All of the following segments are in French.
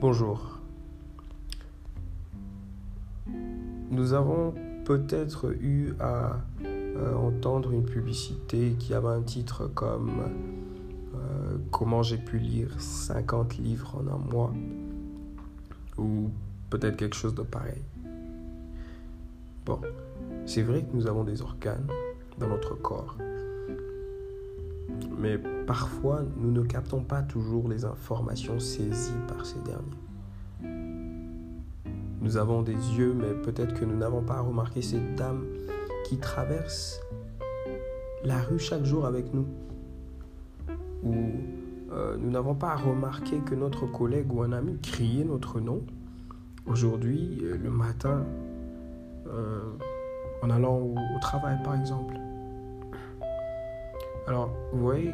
Bonjour. Nous avons peut-être eu à euh, entendre une publicité qui avait un titre comme euh, Comment j'ai pu lire 50 livres en un mois ou peut-être quelque chose de pareil. Bon, c'est vrai que nous avons des organes dans notre corps, mais parfois nous ne captons pas toujours les informations saisies par ces derniers. Nous avons des yeux, mais peut-être que nous n'avons pas remarqué cette dame qui traverse la rue chaque jour avec nous. Ou euh, nous n'avons pas remarqué que notre collègue ou un ami criait notre nom aujourd'hui, euh, le matin, euh, en allant au, au travail par exemple. Alors, vous voyez,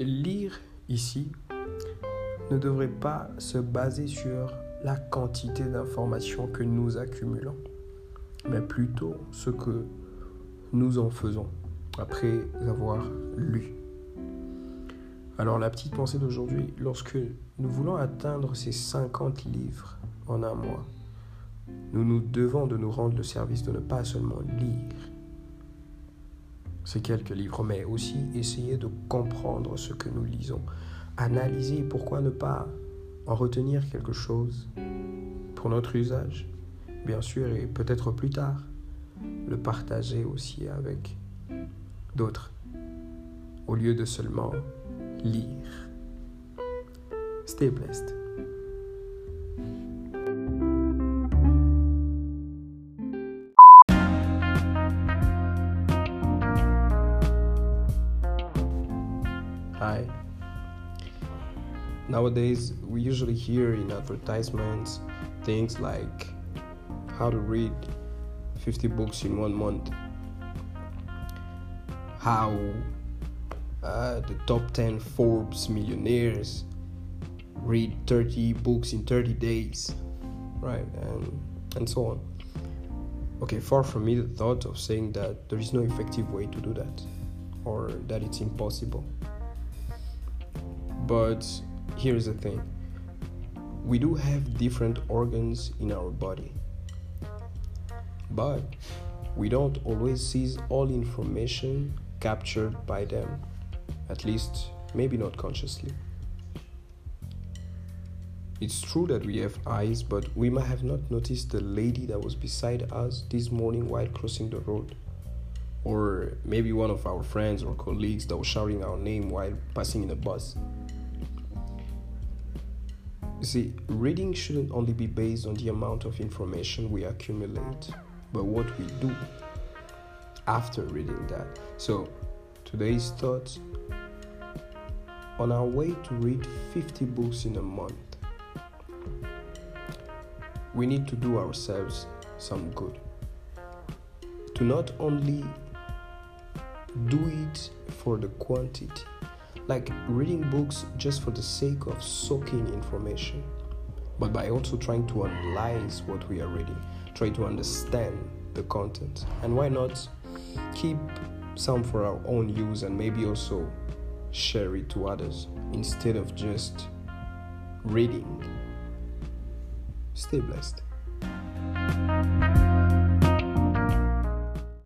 lire ici ne devrait pas se baser sur la quantité d'informations que nous accumulons, mais plutôt ce que nous en faisons après avoir lu. Alors la petite pensée d'aujourd'hui, lorsque nous voulons atteindre ces 50 livres en un mois, nous nous devons de nous rendre le service de ne pas seulement lire quelques livres, mais aussi essayer de comprendre ce que nous lisons, analyser pourquoi ne pas en retenir quelque chose pour notre usage, bien sûr, et peut-être plus tard, le partager aussi avec d'autres, au lieu de seulement lire. Stay blessed. Hi. Nowadays, we usually hear in advertisements things like how to read 50 books in one month, how uh, the top 10 Forbes millionaires read 30 books in 30 days, right? And, and so on. Okay, far from me the thought of saying that there is no effective way to do that or that it's impossible. But here's the thing we do have different organs in our body, but we don't always seize all information captured by them, at least, maybe not consciously. It's true that we have eyes, but we might have not noticed the lady that was beside us this morning while crossing the road. Or maybe one of our friends or colleagues that was shouting our name while passing in a bus. See, reading shouldn't only be based on the amount of information we accumulate, but what we do after reading that. So, today's thoughts on our way to read 50 books in a month, we need to do ourselves some good. To not only do it for the quantity, like reading books just for the sake of soaking information, but by also trying to analyze what we are reading, try to understand the content, and why not keep some for our own use and maybe also share it to others instead of just reading. Stay blessed.